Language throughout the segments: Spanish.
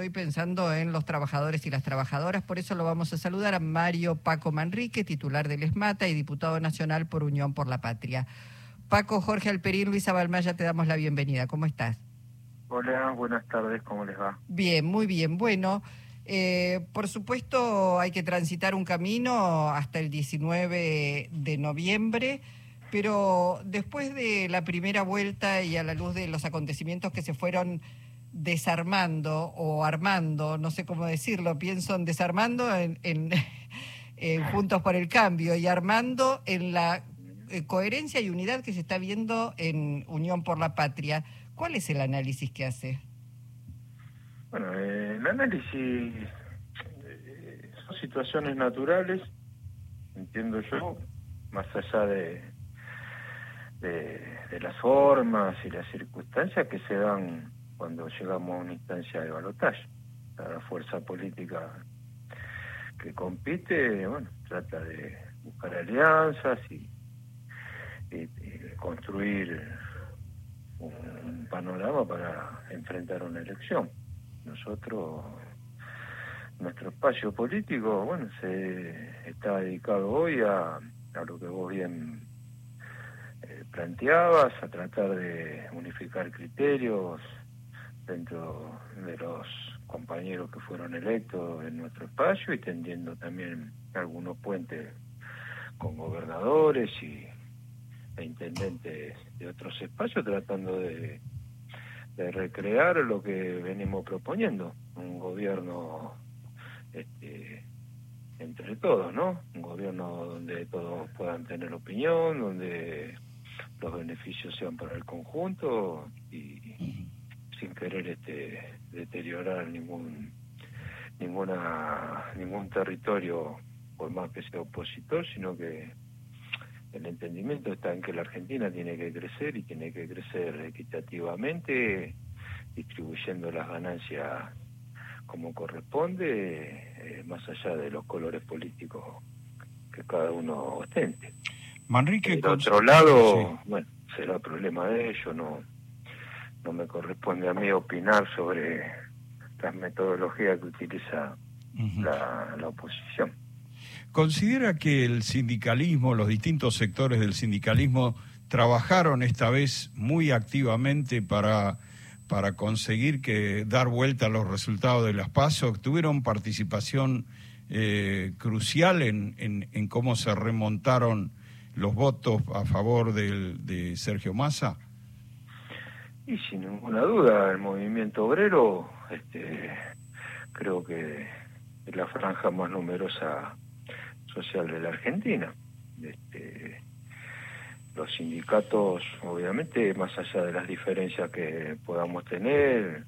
estoy pensando en los trabajadores y las trabajadoras, por eso lo vamos a saludar a Mario Paco Manrique, titular del ESMATA y diputado nacional por Unión por la Patria. Paco, Jorge Alperín, Luisa Balmaya, te damos la bienvenida. ¿Cómo estás? Hola, buenas tardes, ¿cómo les va? Bien, muy bien. Bueno, eh, por supuesto hay que transitar un camino hasta el 19 de noviembre, pero después de la primera vuelta y a la luz de los acontecimientos que se fueron desarmando o armando, no sé cómo decirlo, pienso en desarmando en, en Juntos por el Cambio y armando en la eh, coherencia y unidad que se está viendo en Unión por la Patria. ¿Cuál es el análisis que hace? Bueno, eh, el análisis eh, son situaciones naturales, entiendo yo, más allá de, de, las formas y las circunstancias que se dan cuando llegamos a una instancia de balotaje. La fuerza política que compite, bueno, trata de buscar alianzas y construir un panorama para enfrentar una elección. Nosotros, nuestro espacio político, bueno, se está dedicado hoy a, a lo que vos bien eh, planteabas, a tratar de unificar criterios dentro de los compañeros que fueron electos en nuestro espacio y tendiendo también algunos puentes con gobernadores y intendentes de otros espacios tratando de, recrear lo que venimos proponiendo, un gobierno este, entre todos, ¿no? Un gobierno donde todos puedan tener opinión, donde los beneficios sean para el conjunto y sin querer este deteriorar ningún ninguna ningún territorio por más que sea opositor, sino que el entendimiento está en que la Argentina tiene que crecer y tiene que crecer equitativamente, distribuyendo las ganancias como corresponde, eh, más allá de los colores políticos que cada uno ostente. Manrique, Por otro lado, bueno, será problema de ellos, no, no me corresponde a mí opinar sobre las metodologías que utiliza la, la oposición. ¿Considera que el sindicalismo, los distintos sectores del sindicalismo trabajaron esta vez muy activamente para, para conseguir que dar vuelta a los resultados de las PASO? ¿Tuvieron participación eh, crucial en, en, cómo se remontaron los votos a favor de Sergio Massa? Y sin ninguna duda, el movimiento obrero este, creo que es la franja más numerosa social de la Argentina. Este, los sindicatos, obviamente, más allá de las diferencias que podamos tener,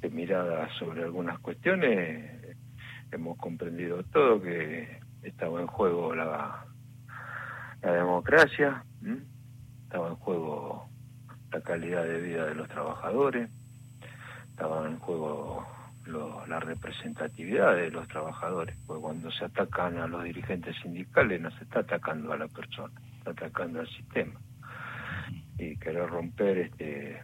de miradas sobre algunas cuestiones, hemos comprendido todo que estaba en juego la, la democracia, estaba en juego la calidad de vida de los trabajadores, estaba en juego la representatividad de los trabajadores, porque cuando se atacan a los dirigentes sindicales no se está atacando a la persona, está atacando al sistema. Y querer romper este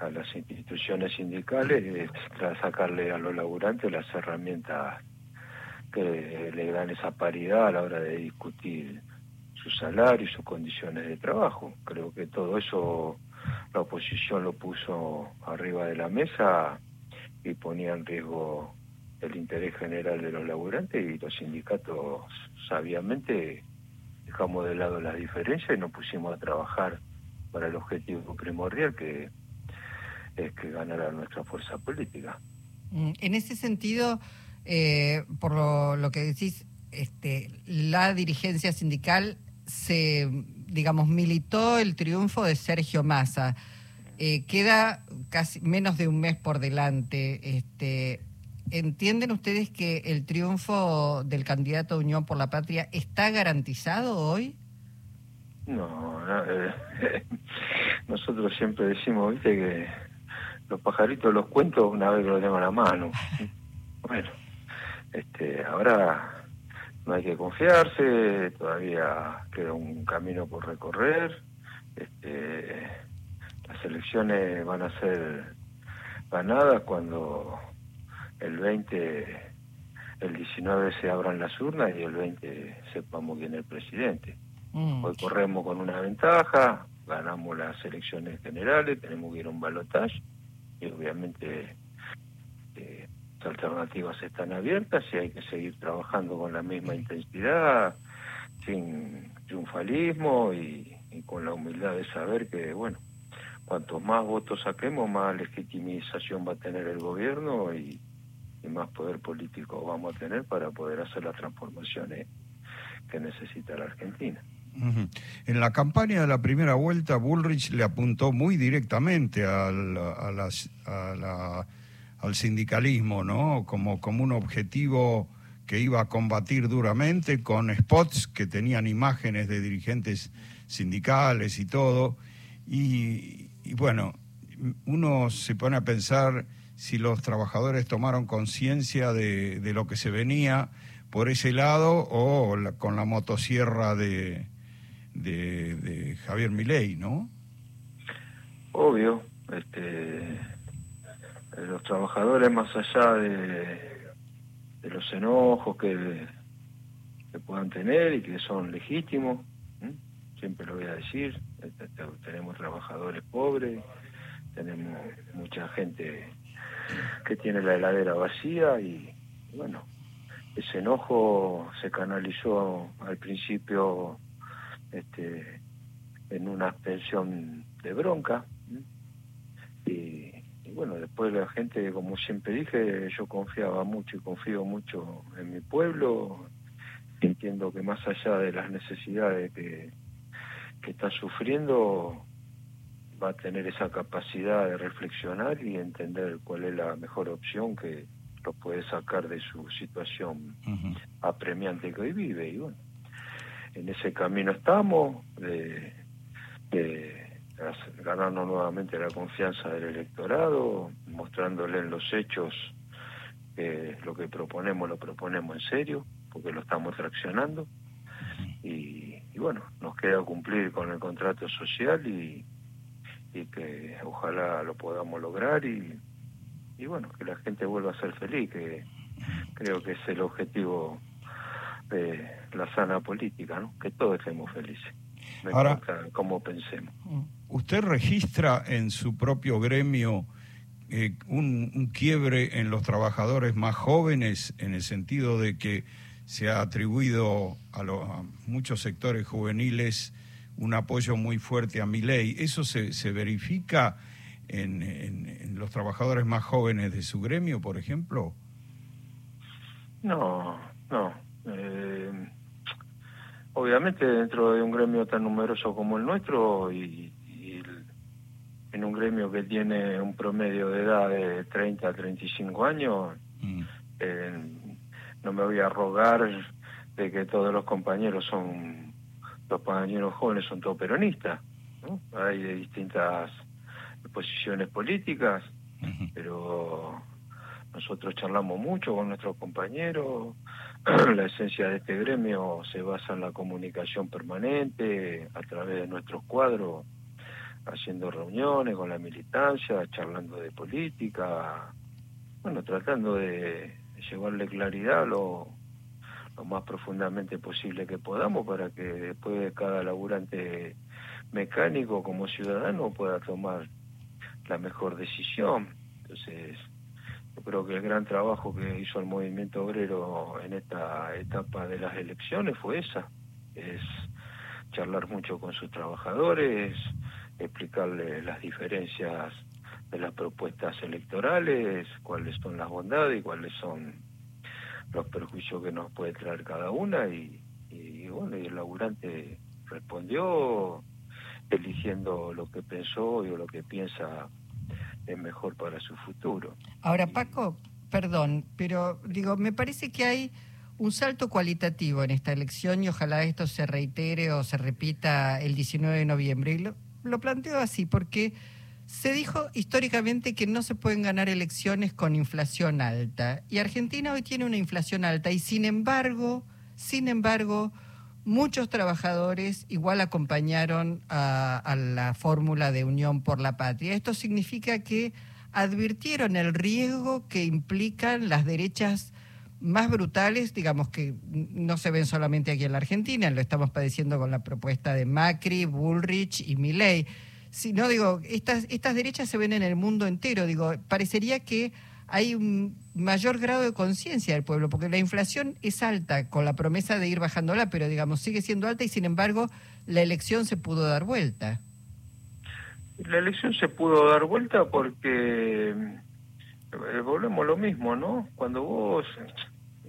a las instituciones sindicales es sacarle a los laburantes las herramientas que le dan esa paridad a la hora de discutir su salario y sus condiciones de trabajo. Creo que todo eso la oposición lo puso arriba de la mesa y ponía en riesgo el interés general de los laburantes y los sindicatos sabiamente dejamos de lado las diferencias y nos pusimos a trabajar para el objetivo primordial que es que ganara nuestra fuerza política. Mm, en ese sentido, eh, por lo, que decís, este, la dirigencia sindical se, digamos, militó el triunfo de Sergio Massa. Eh, queda casi menos de un mes por delante. Este, ¿Entienden ustedes que el triunfo del candidato Unión por la Patria está garantizado hoy? No, eh, nosotros siempre decimos, viste, que los pajaritos los cuento una vez que los tengo en la mano. Bueno, este, ahora no hay que confiarse, todavía queda un camino por recorrer. Este, las elecciones van a ser ganadas cuando el 20, el 19 se abran las urnas y el 20 sepamos quién es el presidente. Mm. Hoy corremos con una ventaja, ganamos las elecciones generales, tenemos que ir a un balotaje y obviamente alternativas están abiertas y hay que seguir trabajando con la misma intensidad, sin triunfalismo y, con la humildad de saber que, bueno, cuantos más votos saquemos, más legitimización va a tener el gobierno y, más poder político vamos a tener para poder hacer las transformaciones que necesita la Argentina. En la campaña de la primera vuelta, Bullrich le apuntó muy directamente al, al sindicalismo, ¿no? Como, como un objetivo que iba a combatir duramente con spots que tenían imágenes de dirigentes sindicales y todo. Y, bueno, uno se pone a pensar si los trabajadores tomaron conciencia de, de, lo que se venía por ese lado o con la motosierra de, de, Javier Milei, ¿no? Obvio, este, los trabajadores más allá de, los enojos que, que puedan tener y que son legítimos, siempre lo voy a decir, este, este, tenemos trabajadores pobres, tenemos mucha gente que tiene la heladera vacía y bueno, ese enojo se canalizó al principio este, en una extensión de bronca. Y, bueno, después la gente, como siempre dije, yo confiaba mucho y confío mucho en mi pueblo. Entiendo que más allá de las necesidades que, que está sufriendo, va a tener esa capacidad de reflexionar y entender cuál es la mejor opción que lo puede sacar de su situación apremiante que hoy vive. Y bueno, en ese camino estamos, de, ganando nuevamente la confianza del electorado, mostrándole en los hechos que lo que proponemos lo proponemos en serio, porque lo estamos traccionando. Y, bueno, nos queda cumplir con el contrato social y, y que ojalá lo podamos lograr y, y bueno, que la gente vuelva a ser feliz, que creo que es el objetivo de la sana política, ¿no? que todos estemos felices. Ahora, como pensemos. Mm. ¿Usted registra en su propio gremio eh, un, quiebre en los trabajadores más jóvenes en el sentido de que se ha atribuido a, muchos sectores juveniles un apoyo muy fuerte a mi ley? ¿Eso se, se verifica en, en los trabajadores más jóvenes de su gremio, por ejemplo? No, no, eh, obviamente dentro de un gremio tan numeroso como el nuestro y, en un gremio que tiene un promedio de edad de 30 a 35 años, mm. eh, no me voy a rogar de que todos los compañeros son, los compañeros jóvenes son todos peronistas. Hay de distintas posiciones políticas, pero nosotros charlamos mucho con nuestros compañeros, la esencia de este gremio se basa en la comunicación permanente a través de nuestros cuadros, haciendo reuniones con la militancia, charlando de política, bueno, tratando de llevarle claridad lo, lo más profundamente posible que podamos para que después cada laburante mecánico como ciudadano pueda tomar la mejor decisión. Entonces, creo que el gran trabajo que hizo el movimiento obrero en esta etapa de las elecciones fue esa, es charlar mucho con sus trabajadores, explicarles las diferencias de las propuestas electorales, cuáles son las bondades y cuáles son los perjuicios que nos puede traer cada una y, y bueno, y el laburante respondió eligiendo lo que pensó y lo que piensa es mejor para su futuro. Ahora, Paco, perdón, pero digo, me parece que hay un salto cualitativo en esta elección y ojalá esto se reitere o se repita el 19 de noviembre. Y lo, lo planteo así porque se dijo históricamente que no se pueden ganar elecciones con inflación alta y Argentina hoy tiene una inflación alta y sin embargo, sin embargo, muchos trabajadores igual acompañaron a, la fórmula de Unión por la Patria. Esto significa que advirtieron el riesgo que implican las derechas más brutales, digamos que no se ven solamente aquí en la Argentina, lo estamos padeciendo con la propuesta de Macri, Bullrich y Milley, sino digo, estas, estas derechas se ven en el mundo entero, digo, parecería que hay un mayor grado de conciencia del pueblo, porque la inflación es alta, con la promesa de ir bajándola, pero digamos, sigue siendo alta y sin embargo la elección se pudo dar vuelta. La elección se pudo dar vuelta porque eh, volvemos a lo mismo, ¿no? Cuando vos,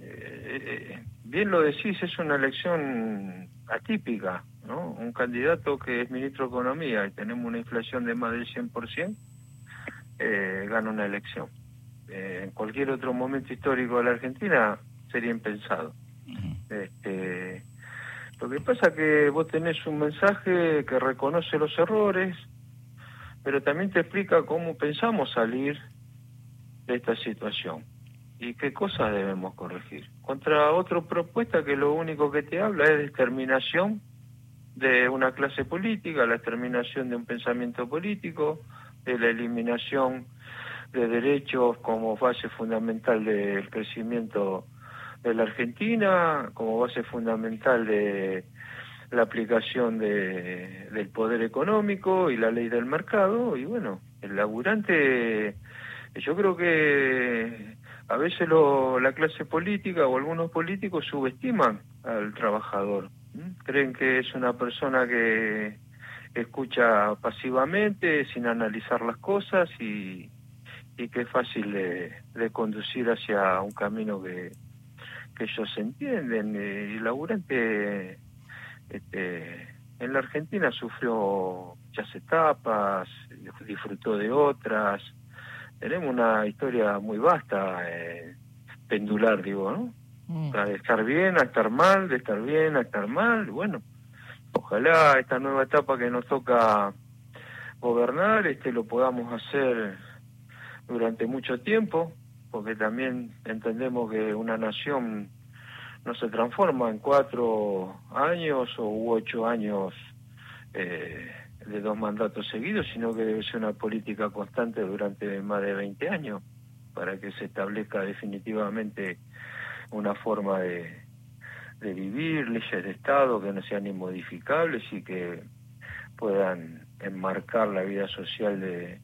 eh, eh, bien lo decís, es una elección atípica, ¿no? Un candidato que es ministro de Economía y tenemos una inflación de más del 100%, eh, gana una elección eh, en cualquier otro momento histórico de la Argentina sería impensado. Este, lo que pasa es que vos tenés un mensaje que reconoce los errores, pero también te explica cómo pensamos salir de esta situación y qué cosas debemos corregir. Contra otra propuesta que lo único que te habla es de exterminación de una clase política, la exterminación de un pensamiento político, de la eliminación de derechos como base fundamental del crecimiento de la Argentina, como base fundamental de la aplicación de, del poder económico y la ley del mercado. Y bueno, el laburante, yo creo que a veces lo, la clase política o algunos políticos subestiman al trabajador. Creen que es una persona que escucha pasivamente, sin analizar las cosas y, y que es fácil de, conducir hacia un camino que, que ellos entienden. Eh, y el laburante este, en la Argentina sufrió muchas etapas, disfrutó de otras. Tenemos una historia muy vasta, eh, pendular, digo, ¿no? Mm. De estar bien a estar mal, de estar bien a estar mal. Bueno, ojalá esta nueva etapa que nos toca gobernar este lo podamos hacer durante mucho tiempo, porque también entendemos que una nación no se transforma en cuatro años o ocho años eh, de dos mandatos seguidos, sino que debe ser una política constante durante más de 20 años para que se establezca definitivamente una forma de, de vivir, leyes de Estado que no sean inmodificables y que puedan enmarcar la vida social de,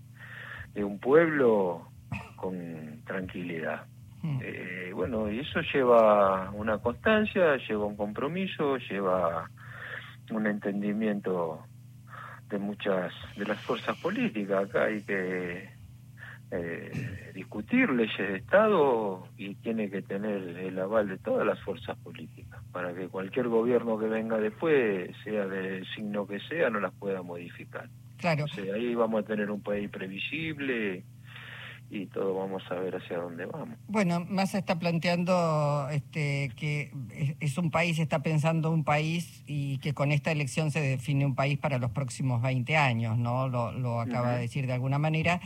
de un pueblo con tranquilidad. Mm. Eh, bueno, y eso lleva una constancia, lleva un compromiso, lleva un entendimiento de muchas de las fuerzas políticas. Acá hay que eh, discutir leyes de Estado y tiene que tener el aval de todas las fuerzas políticas para que cualquier gobierno que venga después, sea del signo que sea, no las pueda modificar. Claro. ahí vamos a tener un país previsible y todo vamos a ver hacia dónde vamos. Bueno, Massa está planteando este, que es, un país, está pensando un país y que con esta elección se define un país para los próximos 20 años, ¿no? Lo, lo acaba de decir de alguna manera.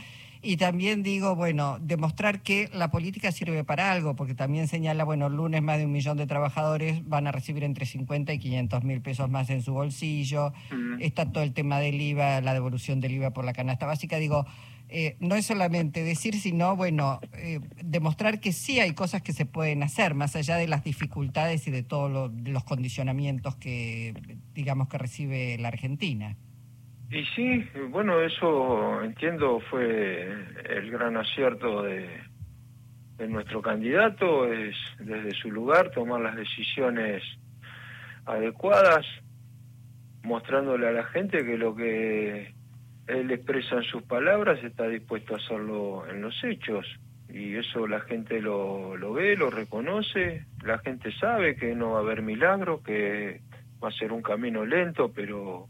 Y también digo, bueno, demostrar que la política sirve para algo, porque también señala, bueno, el lunes más de un millón de trabajadores van a recibir entre 50 y 500 mil pesos más en su bolsillo. Está todo el tema del IVA, la devolución del IVA por la canasta básica. Digo, eh, no es solamente decir, sino, bueno, eh, demostrar que sí hay cosas que se pueden hacer, más allá de las dificultades y de todos los condicionamientos que, digamos, que recibe la Argentina. Y sí, bueno, eso entiendo fue el gran acierto de, de nuestro candidato, es desde su lugar tomar las decisiones adecuadas, mostrándole a la gente que lo que él expresa en sus palabras está dispuesto a hacerlo en los hechos. Y eso la gente lo, lo ve, lo reconoce, la gente sabe que no va a haber milagro, que va a ser un camino lento, pero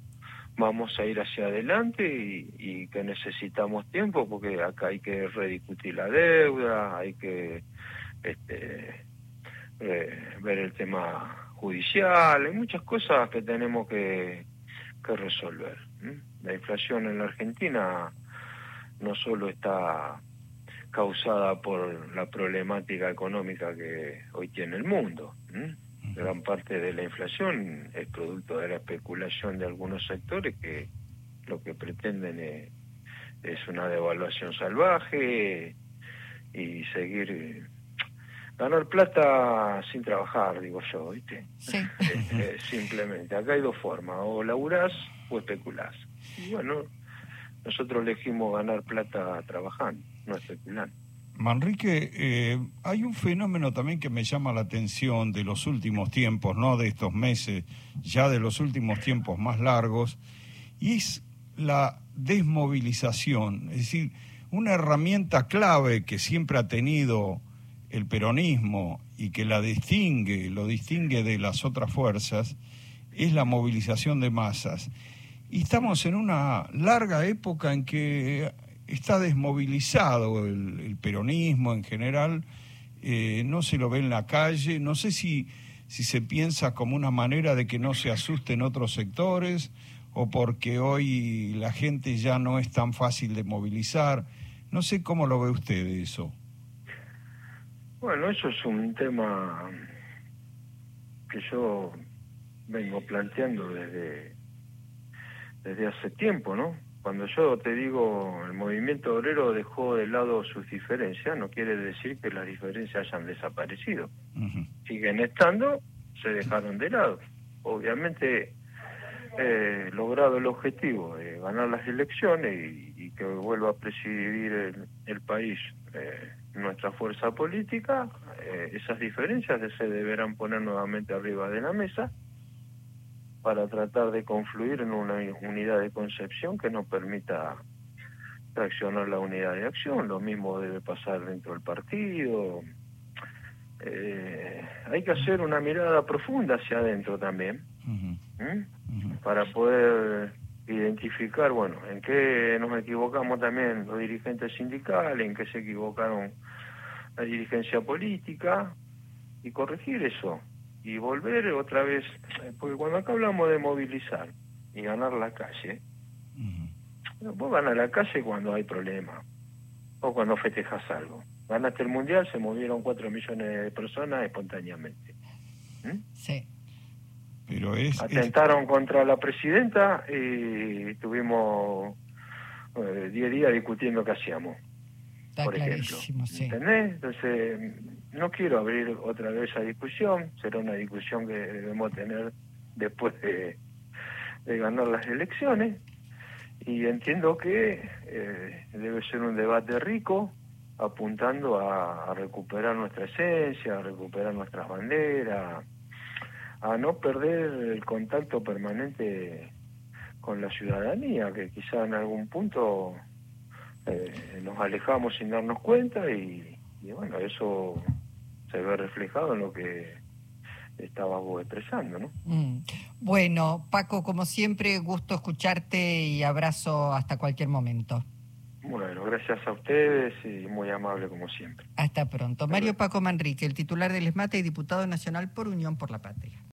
vamos a ir hacia adelante y, que necesitamos tiempo porque acá hay que rediscutir la deuda, hay que este, eh, ver el tema judicial, hay muchas cosas que tenemos que, que resolver. La inflación en la Argentina no solo está causada por la problemática económica que hoy tiene el mundo, gran parte de la inflación es producto de la especulación de algunos sectores que lo que pretenden es, es una devaluación salvaje y seguir eh, ganar plata sin trabajar, digo yo, ¿viste? Sí. Eh, simplemente, acá hay dos formas, o laburás o especulás. Y bueno, nosotros elegimos ganar plata trabajando, no especulando. Manrique, eh, hay un fenómeno también que me llama la atención de los últimos tiempos, no de estos meses, ya de los últimos tiempos más largos, y es la desmovilización, es decir, una herramienta clave que siempre ha tenido el peronismo y que la distingue, lo distingue de las otras fuerzas, es la movilización de masas. Y estamos en una larga época en que está desmovilizado el, peronismo en general, eh, no se lo ve en la calle, no sé si, si se piensa como una manera de que no se asusten otros sectores o porque hoy la gente ya no es tan fácil de movilizar. No sé cómo lo ve usted eso. Bueno, eso es un tema que yo vengo planteando desde, desde hace tiempo, ¿no? Cuando yo te digo el movimiento obrero dejó de lado sus diferencias, no quiere decir que las diferencias hayan desaparecido. Siguen estando, se dejaron de lado. Obviamente, eh, logrado el objetivo de ganar las elecciones y, que vuelva a presidir el, país eh, nuestra fuerza política, eh, esas diferencias se deberán poner nuevamente arriba de la mesa para tratar de confluir en una unidad de concepción que nos permita traccionar la unidad de acción. Lo mismo debe pasar dentro del partido. Eh, hay que hacer una mirada profunda hacia adentro también, para poder identificar, bueno, en qué nos equivocamos también los dirigentes sindicales, en qué se equivocaron la dirigencia política y corregir eso y volver otra vez, eh, porque cuando acá hablamos de movilizar y ganar la calle, vos ganas la calle cuando hay problemas o cuando festejas algo. Ganaste el mundial, se movieron cuatro millones de personas espontáneamente. ¿Mm? Sí. Pero es, Atentaron contra la presidenta y tuvimos 10 eh, días discutiendo qué hacíamos. por ejemplo. ¿Entendés? Entonces, no quiero abrir otra vez esa discusión, será una discusión que debemos tener después de, ganar las elecciones y entiendo que eh, debe ser un debate rico apuntando a, recuperar nuestra esencia, a recuperar nuestras banderas, a no perder el contacto permanente con la ciudadanía, que quizá en algún punto eh, nos alejamos sin darnos cuenta y bueno, eso se ve reflejado en lo que estaba vos expresando, ¿no? Mm. Bueno, Paco, como siempre, gusto escucharte y abrazo hasta cualquier momento. Bueno, gracias a ustedes y muy amable como siempre. Hasta pronto. Mario Paco Manrique, el titular del ESMATE y diputado nacional por Unión por la Patria.